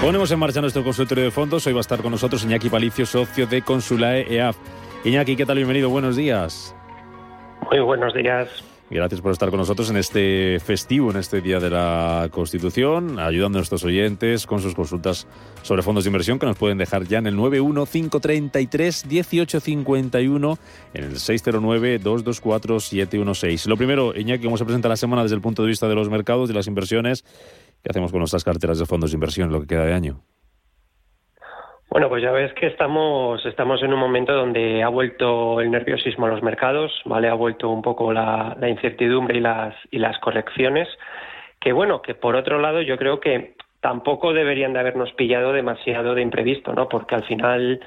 Ponemos en marcha nuestro consultorio de fondos. Hoy va a estar con nosotros Iñaki Palicio, socio de Consulae EAF. Iñaki, ¿qué tal? Bienvenido, buenos días. Muy buenos días. Gracias por estar con nosotros en este festivo, en este Día de la Constitución, ayudando a nuestros oyentes con sus consultas sobre fondos de inversión que nos pueden dejar ya en el 915331851 en el 609224716. Lo primero, Iñaki, ¿cómo se presenta la semana desde el punto de vista de los mercados, de las inversiones? ¿Qué hacemos con nuestras carteras de fondos de inversión lo que queda de año? Bueno, pues ya ves que estamos, estamos en un momento donde ha vuelto el nerviosismo a los mercados, ¿vale? Ha vuelto un poco la, la incertidumbre y las, y las correcciones, que bueno, que por otro lado yo creo que tampoco deberían de habernos pillado demasiado de imprevisto, ¿no? Porque al final,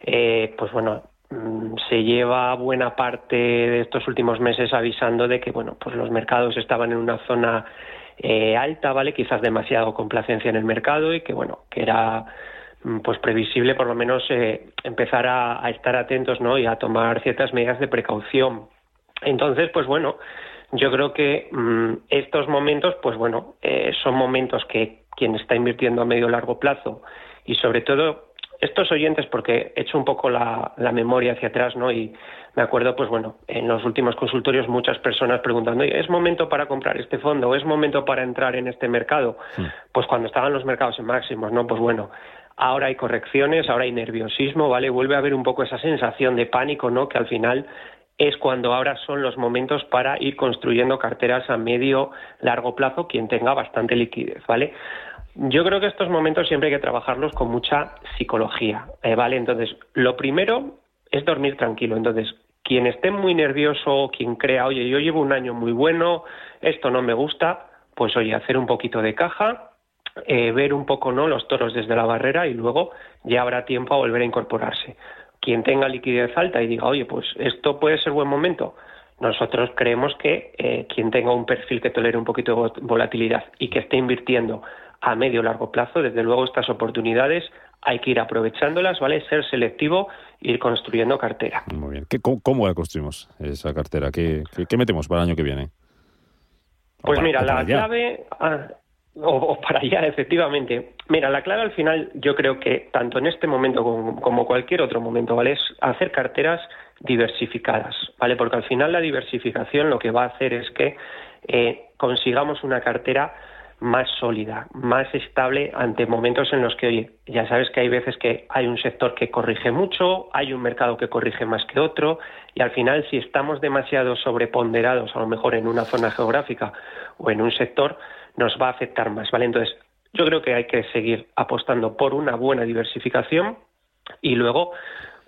eh, pues bueno, mm, se lleva buena parte de estos últimos meses avisando de que, bueno, pues los mercados estaban en una zona eh, alta, ¿vale? Quizás demasiado complacencia en el mercado y que, bueno, que era mm, pues previsible por lo menos eh, empezar a, estar atentos ¿no? y a tomar ciertas medidas de precaución. Entonces, pues bueno, yo creo que mmm, estos momentos, pues bueno, eh, son momentos que quien está invirtiendo a medio largo plazo y sobre todo estos oyentes, porque he hecho un poco la, la, memoria hacia atrás, ¿no? Y me acuerdo, pues bueno, en los últimos consultorios muchas personas preguntando, ¿es momento para comprar este fondo? ¿Es momento para entrar en este mercado? Sí. Pues cuando estaban los mercados en máximos, ¿no? Pues bueno, ahora hay correcciones, ahora hay nerviosismo, ¿vale? Vuelve a haber un poco esa sensación de pánico, ¿no? Que al final es cuando ahora son los momentos para ir construyendo carteras a medio largo plazo quien tenga bastante liquidez, ¿vale? Yo creo que estos momentos siempre hay que trabajarlos con mucha psicología, ¿eh? ¿vale? Entonces, lo primero es dormir tranquilo. Entonces, quien esté muy nervioso, quien crea, oye, yo llevo un año muy bueno, esto no me gusta, pues oye, hacer un poquito de caja, eh, ver un poco no los toros desde la barrera y luego ya habrá tiempo a volver a incorporarse. Quien tenga liquidez alta y diga, oye, pues esto puede ser buen momento, nosotros creemos que eh, quien tenga un perfil que tolere un poquito de volatilidad y que esté invirtiendo a medio o largo plazo, desde luego estas oportunidades hay que ir aprovechándolas, ¿vale? Ser selectivo, ir construyendo cartera. Muy bien. ¿Qué, cómo, ¿Cómo, la construimos esa cartera? ¿Qué, qué, qué metemos para el año que viene? Pues para, mira, la allá. clave... Ah, o, o, para allá, efectivamente. Mira, la clave al final yo creo que tanto en este momento como, como cualquier otro momento, ¿vale? Es hacer carteras diversificadas, ¿vale? Porque al final la diversificación lo que va a hacer es que eh, consigamos una cartera más sólida, más estable ante momentos en los que, oye, ya sabes que hay veces que hay un sector que corrige mucho, hay un mercado que corrige más que otro, y al final si estamos demasiado sobreponderados, a lo mejor en una zona geográfica o en un sector, nos va a afectar más, ¿vale? Entonces, yo creo que hay que seguir apostando por una buena diversificación y luego,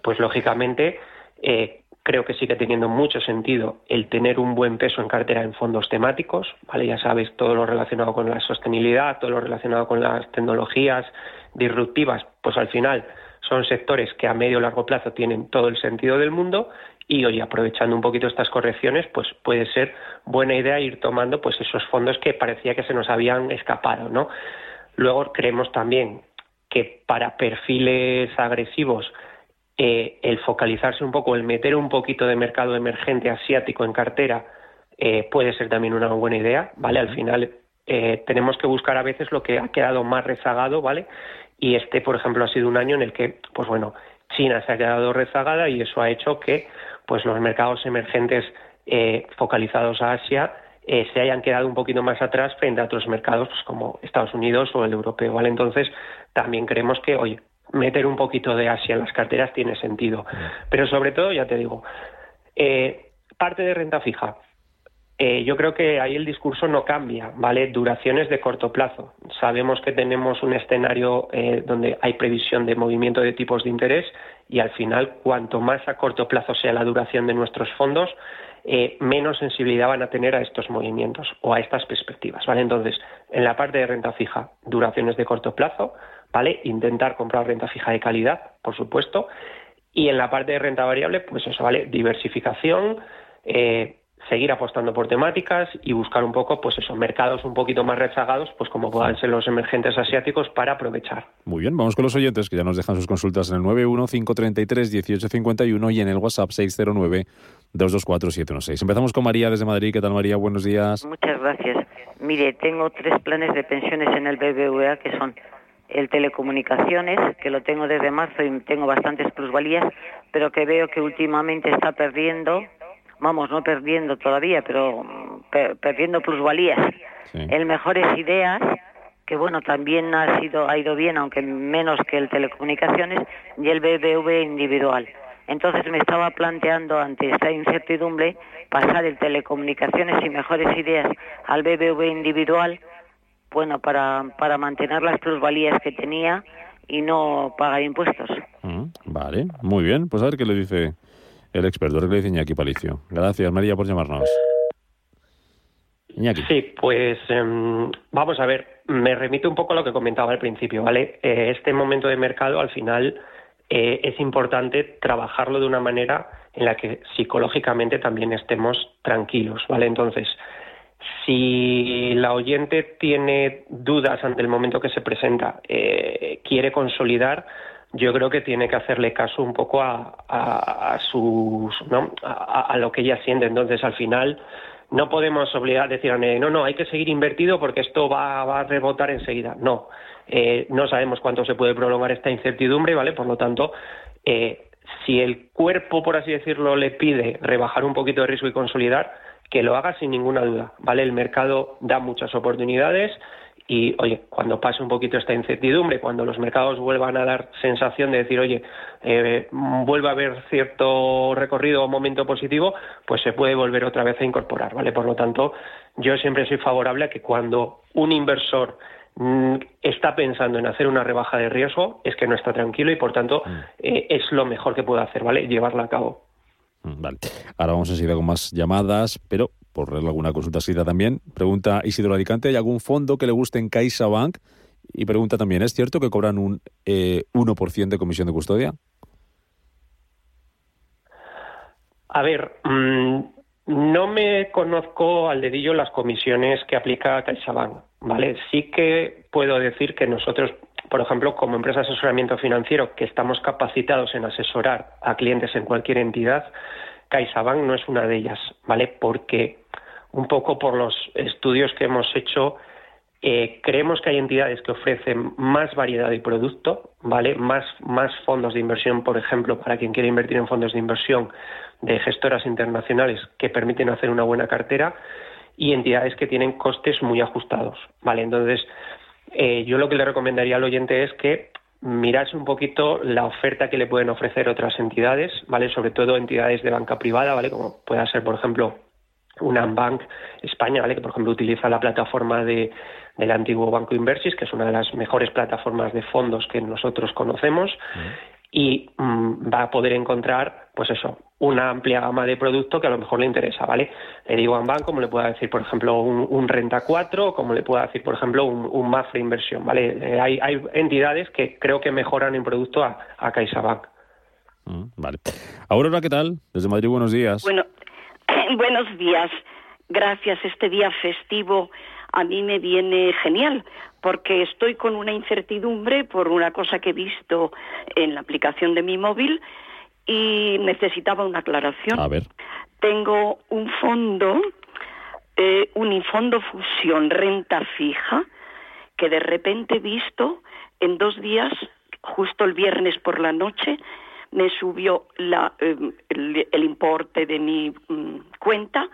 pues lógicamente, eh, creo que sigue teniendo mucho sentido el tener un buen peso en cartera en fondos temáticos, ¿vale? Ya sabes, todo lo relacionado con la sostenibilidad, todo lo relacionado con las tecnologías disruptivas, pues al final son sectores que a medio o largo plazo tienen todo el sentido del mundo y hoy aprovechando un poquito estas correcciones, pues puede ser buena idea ir tomando pues esos fondos que parecía que se nos habían escapado, ¿no? Luego creemos también que para perfiles agresivos eh, el focalizarse un poco, el meter un poquito de mercado emergente asiático en cartera eh, puede ser también una buena idea, ¿vale? Al final eh, tenemos que buscar a veces lo que ha quedado más rezagado, ¿vale? Y este, por ejemplo, ha sido un año en el que, pues bueno, China se ha quedado rezagada y eso ha hecho que, pues los mercados emergentes eh, focalizados a Asia eh, se hayan quedado un poquito más atrás frente a otros mercados pues, como Estados Unidos o el europeo, ¿vale? Entonces, también creemos que, oye, meter un poquito de Asia en las carteras tiene sentido. Pero sobre todo, ya te digo, eh, parte de renta fija. eh, yo creo que ahí el discurso no cambia, ¿vale? Duraciones de corto plazo. Sabemos que tenemos un escenario eh, donde hay previsión de movimiento de tipos de interés y al final, cuanto más a corto plazo sea la duración de nuestros fondos, eh, menos sensibilidad van a tener a estos movimientos o a estas perspectivas, ¿vale? Entonces, en la parte de renta fija, duraciones de corto plazo, ¿vale? Intentar comprar renta fija de calidad, por supuesto, y en la parte de renta variable, pues eso, ¿vale? Diversificación, eh, seguir apostando por temáticas y buscar un poco, pues esos mercados un poquito más rezagados, pues como puedan ser los emergentes asiáticos, para aprovechar. Muy bien, vamos con los oyentes que ya nos dejan sus consultas en el 915331851 y en el WhatsApp 609224716. Empezamos con María desde Madrid. ¿Qué tal, María? Buenos días. Muchas gracias. Mire, tengo tres planes de pensiones en el BBVA que son el telecomunicaciones, que lo tengo desde marzo y tengo bastantes plusvalías, pero que veo que últimamente está perdiendo vamos, no perdiendo todavía, pero mm, perdiendo plusvalías. El Mejores Ideas, que bueno, también ha, sido, ha ido bien, aunque menos que el Telecomunicaciones, y el BBV individual. Entonces me estaba planteando ante esta incertidumbre pasar el Telecomunicaciones y Mejores Ideas al BBV individual, bueno, para, para mantener las plusvalías que tenía y no pagar impuestos. Mm, vale, muy bien. Pues a ver qué le dice el experto, que le dice Iñaki Palicio. Gracias, María, por llamarnos. Iñaki. Sí, pues em, vamos a ver, me remito un poco a lo que comentaba al principio, ¿vale? Eh, este momento de mercado, al final, eh, es importante trabajarlo de una manera en la que psicológicamente también estemos tranquilos, ¿vale? Entonces, si la oyente tiene dudas ante el momento que se presenta, eh, quiere consolidar, yo creo que tiene que hacerle caso un poco a, a, sus, ¿no? A, lo que ella siente. Entonces, al final, no podemos obligar a decir, no, no, hay que seguir invertido porque esto va, va a rebotar enseguida. No, eh, no sabemos cuánto se puede prolongar esta incertidumbre, ¿vale? Por lo tanto, eh, si el cuerpo, por así decirlo, le pide rebajar un poquito de riesgo y consolidar, que lo haga sin ninguna duda, ¿vale? El mercado da muchas oportunidades y, oye, cuando pase un poquito esta incertidumbre, cuando los mercados vuelvan a dar sensación de decir, oye, eh, vuelva a haber cierto recorrido o momento positivo, pues se puede volver otra vez a incorporar, ¿vale? Por lo tanto, yo siempre soy favorable a que cuando un inversor mm, está pensando en hacer una rebaja de riesgo, es que no está tranquilo y, por tanto, mm. eh, es lo mejor que puede hacer, ¿vale? Llevarla a cabo. Mm, vale. Ahora vamos a seguir con más llamadas, pero por alguna consulta escrita también. Pregunta Isidro Alicante, ¿hay algún fondo que le guste en CaixaBank? Y pregunta también, ¿es cierto que cobran un eh, 1% de comisión de custodia? A ver, mm, no me conozco al dedillo las comisiones que aplica CaixaBank, ¿vale? Sí que puedo decir que nosotros, por ejemplo, como empresa de asesoramiento financiero, que estamos capacitados en asesorar a clientes en cualquier entidad, CaixaBank no es una de ellas, ¿vale? Porque un poco por los estudios que hemos hecho, eh, creemos que hay entidades que ofrecen más variedad de producto, ¿vale? Más, más fondos de inversión, por ejemplo, para quien quiere invertir en fondos de inversión de gestoras internacionales que permiten hacer una buena cartera y entidades que tienen costes muy ajustados, ¿vale? Entonces, eh, yo lo que le recomendaría al oyente es que mirase un poquito la oferta que le pueden ofrecer otras entidades, ¿vale? Sobre todo entidades de banca privada, ¿vale? Como pueda ser, por ejemplo, una Bank España, ¿vale? que por ejemplo utiliza la plataforma de, del antiguo Banco Inversis, que es una de las mejores plataformas de fondos que nosotros conocemos, y mm, va a poder encontrar, pues eso, una amplia gama de producto que a lo mejor le interesa, ¿vale? Le digo a un banco, como le pueda decir, por ejemplo, un, Renta 4, como le pueda decir, por ejemplo, un, un Mafre Inversión, ¿vale? Eh, hay, hay entidades que creo que mejoran en producto a, a CaixaBank. Mm, vale. Aurora, ¿qué tal? Desde Madrid, buenos días. Bueno, Buenos días. Gracias. Este día festivo a mí me viene genial porque estoy con una incertidumbre por una cosa que he visto en la aplicación de mi móvil y necesitaba una aclaración. A ver. Tengo un fondo, eh, un fondo fusión renta fija, que de repente he visto en dos días, justo el viernes por la noche, me subió la, em, el, importe de mi mm, cuenta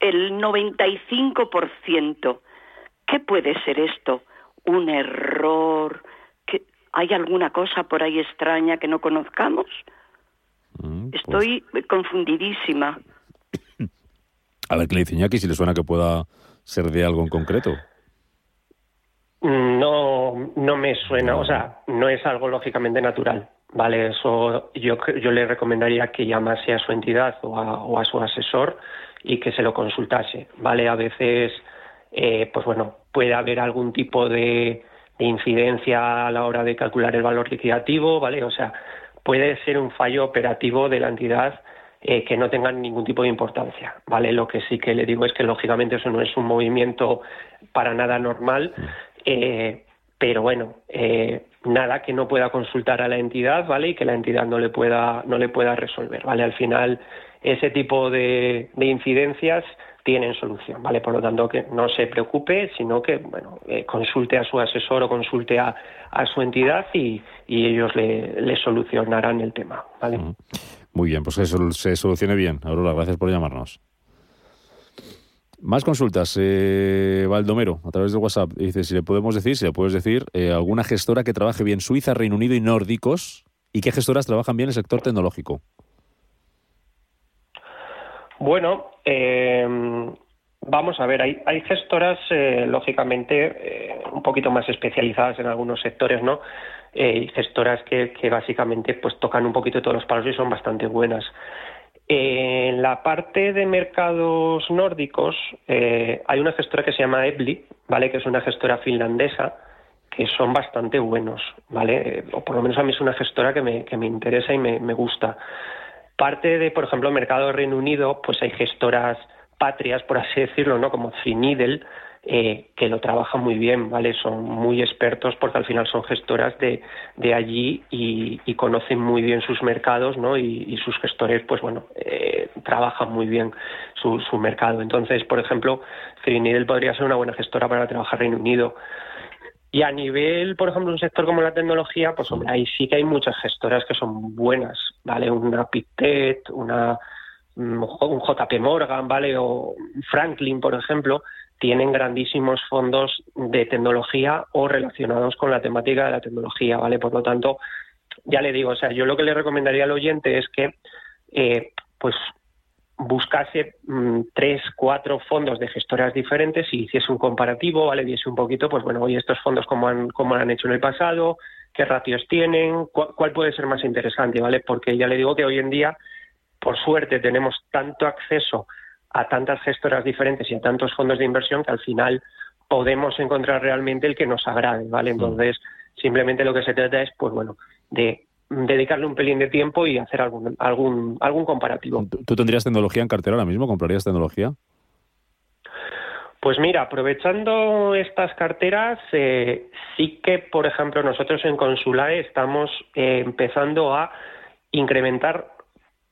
el 95%. ¿Qué puede ser esto? ¿Un error? ¿Hay alguna cosa por ahí extraña que no conozcamos? Mm, pues Estoy confundidísima. A ver qué le dice Iñaki, si le suena que pueda ser de algo en concreto. No, no me suena, o sea, no es algo lógicamente natural, ¿vale? Eso yo, yo le recomendaría que llamase a su entidad o a, o a su asesor y que se lo consultase, ¿vale? A veces, eh, pues bueno, puede haber algún tipo de, de incidencia a la hora de calcular el valor liquidativo, ¿vale? O sea, puede ser un fallo operativo de la entidad eh, que no tengan ningún tipo de importancia, ¿vale? Lo que sí que le digo es que lógicamente eso no es un movimiento para nada normal, eh, pero bueno, eh, nada que no pueda consultar a la entidad, ¿vale? Y que la entidad no le pueda, no le pueda resolver, ¿vale? Al final, ese tipo de incidencias tienen solución, ¿vale? Por lo tanto, que no se preocupe, sino que, bueno, eh, consulte a su asesor o consulte a, a su entidad y, y ellos le, le, solucionarán el tema, ¿vale? Muy bien, pues que se solucione bien. Aurora, gracias por llamarnos. Más consultas. Eh, Baldomero, a través de WhatsApp, dice si le podemos decir, si le puedes decir, eh, alguna gestora que trabaje bien Suiza, Reino Unido y nórdicos y qué gestoras trabajan bien en el sector tecnológico. Bueno, eh, vamos a ver, hay, gestoras, eh, lógicamente, eh, un poquito más especializadas en algunos sectores, ¿no? Eh, gestoras que, básicamente pues tocan un poquito todos los palos y son bastante buenas. En la parte de mercados nórdicos hay una gestora que se llama Ebli, ¿vale? que es una gestora finlandesa, que son bastante buenos, ¿vale? O por lo menos a mí es una gestora que me, que me interesa y me, me gusta. Parte de, por ejemplo, el mercado Reino Unido, pues hay gestoras patrias, por así decirlo, ¿no? Como Finidel, eh, que lo trabajan muy bien, ¿vale? Son muy expertos porque al final son gestoras de, de allí y, y, conocen muy bien sus mercados, ¿no? Y, y sus gestores, pues bueno, eh, trabajan muy bien su, su, mercado. Entonces, por ejemplo, Finidel podría ser una buena gestora para trabajar Reino Unido. Y a nivel, por ejemplo, un sector como la tecnología, pues hombre, ahí sí que hay muchas gestoras que son buenas, ¿vale? Una Pictet, una un JP Morgan, ¿vale? O Franklin, por ejemplo, tienen grandísimos fondos de tecnología o relacionados con la temática de la tecnología, ¿vale? Por lo tanto, ya le digo, o sea, yo lo que le recomendaría al oyente es que, eh, pues, buscase mmm, tres, cuatro fondos de gestoras diferentes y hiciese un comparativo, ¿vale? Viese un poquito, pues bueno, oye, estos fondos cómo han, cómo han hecho en el pasado, qué ratios tienen, cu cuál puede ser más interesante, ¿vale? Porque ya le digo que hoy en día, por suerte, tenemos tanto acceso a tantas gestoras diferentes y a tantos fondos de inversión que al final podemos encontrar realmente el que nos agrade, ¿vale? Entonces, simplemente lo que se trata es, pues bueno, de dedicarle un pelín de tiempo y hacer algún algún algún comparativo. ¿Tú tendrías tecnología en cartera ahora mismo? ¿Comprarías tecnología? Pues mira, aprovechando estas carteras, eh, sí que, por ejemplo, nosotros en Consulae estamos eh, empezando a incrementar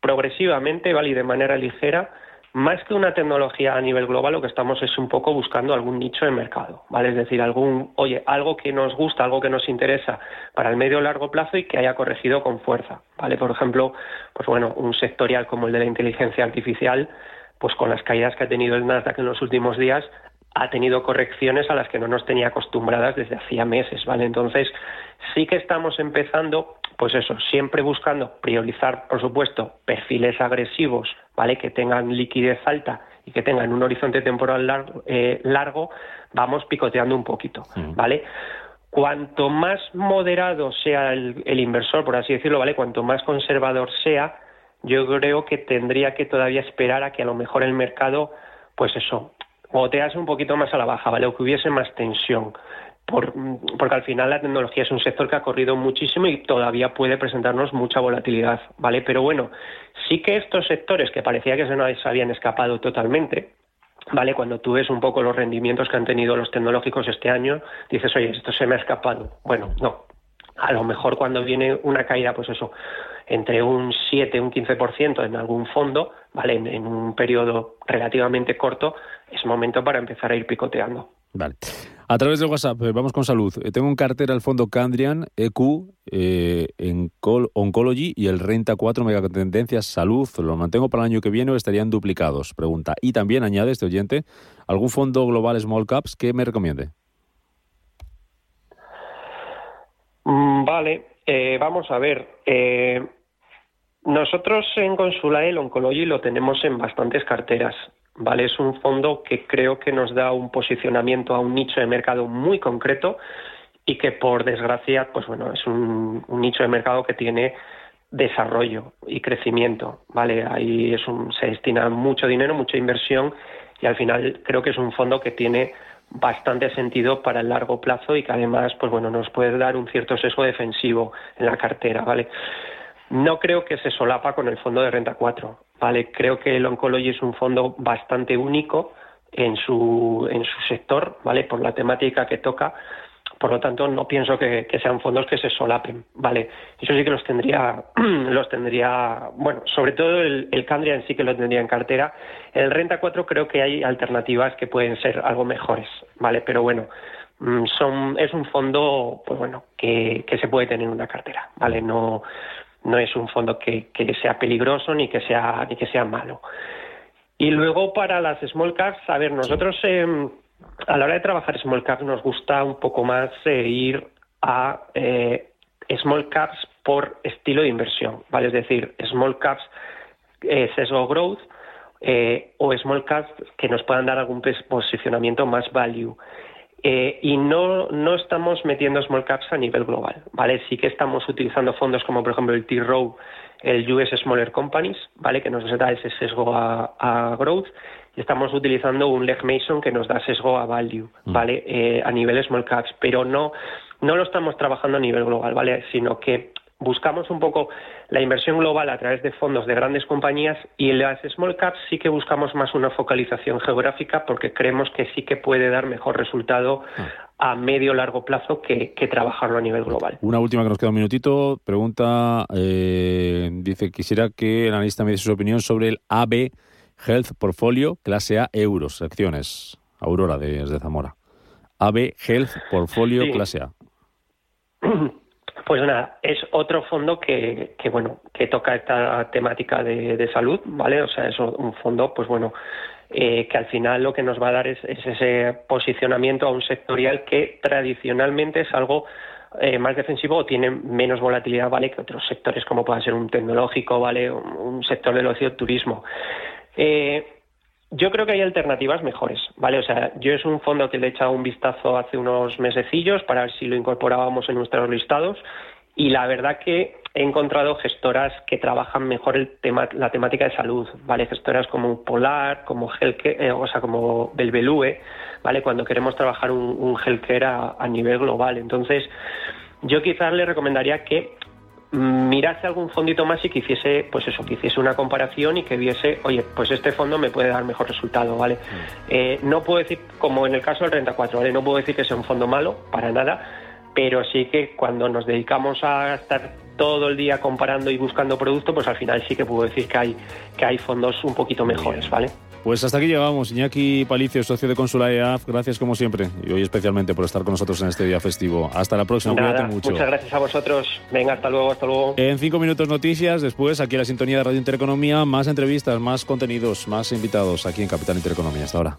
progresivamente, ¿vale? Y de manera ligera, más que una tecnología a nivel global, lo que estamos es un poco buscando algún nicho de mercado, ¿vale? Es decir, algún, oye, algo que nos gusta, algo que nos interesa para el medio o largo plazo y que haya corregido con fuerza, ¿vale? Por ejemplo, pues bueno, un sectorial como el de la inteligencia artificial, pues con las caídas que ha tenido el Nasdaq en los últimos días, ha tenido correcciones a las que no nos tenía acostumbradas desde hacía meses, ¿vale? Entonces, sí que estamos empezando pues eso, siempre buscando priorizar, por supuesto, perfiles agresivos, ¿vale? Que tengan liquidez alta y que tengan un horizonte temporal largo, eh, largo vamos picoteando un poquito, ¿vale? Cuanto más moderado sea el, el, inversor, por así decirlo, ¿vale? Cuanto más conservador sea, yo creo que tendría que todavía esperar a que a lo mejor el mercado, pues eso, gotease un poquito más a la baja, ¿vale? O que hubiese más tensión por, porque al final la tecnología es un sector que ha corrido muchísimo y todavía puede presentarnos mucha volatilidad, ¿vale? Pero bueno, sí que estos sectores que parecía que se nos habían escapado totalmente, ¿vale? Cuando tú ves un poco los rendimientos que han tenido los tecnológicos este año, dices, oye, esto se me ha escapado. Bueno, no. A lo mejor cuando viene una caída, pues eso, entre un 7, un 15% en algún fondo, ¿vale? En, en un periodo relativamente corto, es momento para empezar a ir picoteando. Vale. A través de WhatsApp, eh, vamos con salud. Eh, tengo en cartera el fondo Candrian, EQ, eh, en Oncology y el Renta 4 Megatendencias Salud. Lo mantengo para el año que viene o estarían duplicados? Pregunta. Y también añade este oyente, ¿algún fondo global Small Caps que me recomiende? Mm, vale, eh, vamos a ver. Eh, nosotros en Consulael Oncology lo tenemos en bastantes carteras. ¿vale? Es un fondo que creo que nos da un posicionamiento a un nicho de mercado muy concreto y que por desgracia, pues bueno, es un, nicho de mercado que tiene desarrollo y crecimiento, ¿vale? Ahí es un, se destina mucho dinero, mucha inversión y al final creo que es un fondo que tiene bastante sentido para el largo plazo y que además, pues bueno, nos puede dar un cierto sesgo defensivo en la cartera, ¿vale? No creo que se solapa con el fondo de renta 4, ¿vale? Creo que el Oncology es un fondo bastante único en su, en su sector, ¿vale? Por la temática que toca. Por lo tanto, no pienso que, sean fondos que se solapen, ¿vale? Eso sí que los tendría, los tendría, bueno, sobre todo el, el Candria en sí que lo tendría en cartera. El Renta 4 creo que hay alternativas que pueden ser algo mejores, ¿vale? Pero bueno, mm, son, es un fondo, pues bueno, que, que se puede tener en una cartera, ¿vale? No, no es un fondo que, sea peligroso ni que sea, ni que sea malo. Y luego para las small caps, a ver, nosotros em, a la hora de trabajar small caps nos gusta un poco más eh, ir a eh, small caps por estilo de inversión, ¿vale? Es decir, small caps eh, sesgo growth o small caps que nos puedan dar algún posicionamiento más value. Eh, y no, no estamos metiendo small caps a nivel global, ¿vale? Sí que estamos utilizando fondos como, por ejemplo, el T-Row, el US Smaller Companies, ¿vale? Que nos da ese sesgo a, growth. Y estamos utilizando un Leg Mason que nos da sesgo a value, mm. ¿vale? Eh, a nivel small caps, pero no, no lo estamos trabajando a nivel global, ¿vale? Sino que buscamos un poco la inversión global a través de fondos de grandes compañías y en las small caps sí que buscamos más una focalización geográfica porque creemos que sí que puede dar mejor resultado ah. a medio largo plazo que, trabajarlo a nivel global. Una última que nos queda un minutito. Pregunta, eh, dice, quisiera que el analista me diese su opinión sobre el AB Health Portfolio clase A euros, acciones. Aurora de, de Zamora. AB Health Portfolio clase A. Pues nada, es otro fondo que, que bueno, que toca esta temática de, salud, ¿vale? O sea, es un fondo, pues bueno, eh, que al final lo que nos va a dar es, ese posicionamiento a un sectorial que tradicionalmente es algo eh, más defensivo o tiene menos volatilidad, ¿vale? Que otros sectores como pueda ser un tecnológico, ¿vale? Un, sector del ocio turismo. Eh, yo creo que hay alternativas mejores, ¿vale? O sea, yo es un fondo que le he echado un vistazo hace unos mesecillos para ver si lo incorporábamos en nuestros listados y la verdad que he encontrado gestoras que trabajan mejor el tema, la temática de salud, ¿vale? Gestoras como Polar, como Helke, eh, o sea, como Belbelue, ¿vale? Cuando queremos trabajar un, un healthcare a, a nivel global. Entonces, yo quizás le recomendaría que mirase algún fondito más y que hiciese, pues eso, que hiciese una comparación y que viese, oye, pues este fondo me puede dar mejor resultado, ¿vale? Mm. Eh, no puedo decir, como en el caso del Renta 4, ¿vale? No puedo decir que sea un fondo malo, para nada, pero sí que cuando nos dedicamos a estar todo el día comparando y buscando producto, pues al final sí que puedo decir que hay, que hay fondos un poquito mejores, ¿vale? Pues hasta aquí llegamos. Iñaki Palicio, socio de Consula EAF, gracias como siempre y hoy especialmente por estar con nosotros en este día festivo. Hasta la próxima, cuídate mucho. Muchas gracias a vosotros. Venga, hasta luego, hasta luego. En cinco minutos noticias, después aquí en la sintonía de Radio Intereconomía, más entrevistas, más contenidos, más invitados aquí en Capital Intereconomía. Hasta ahora.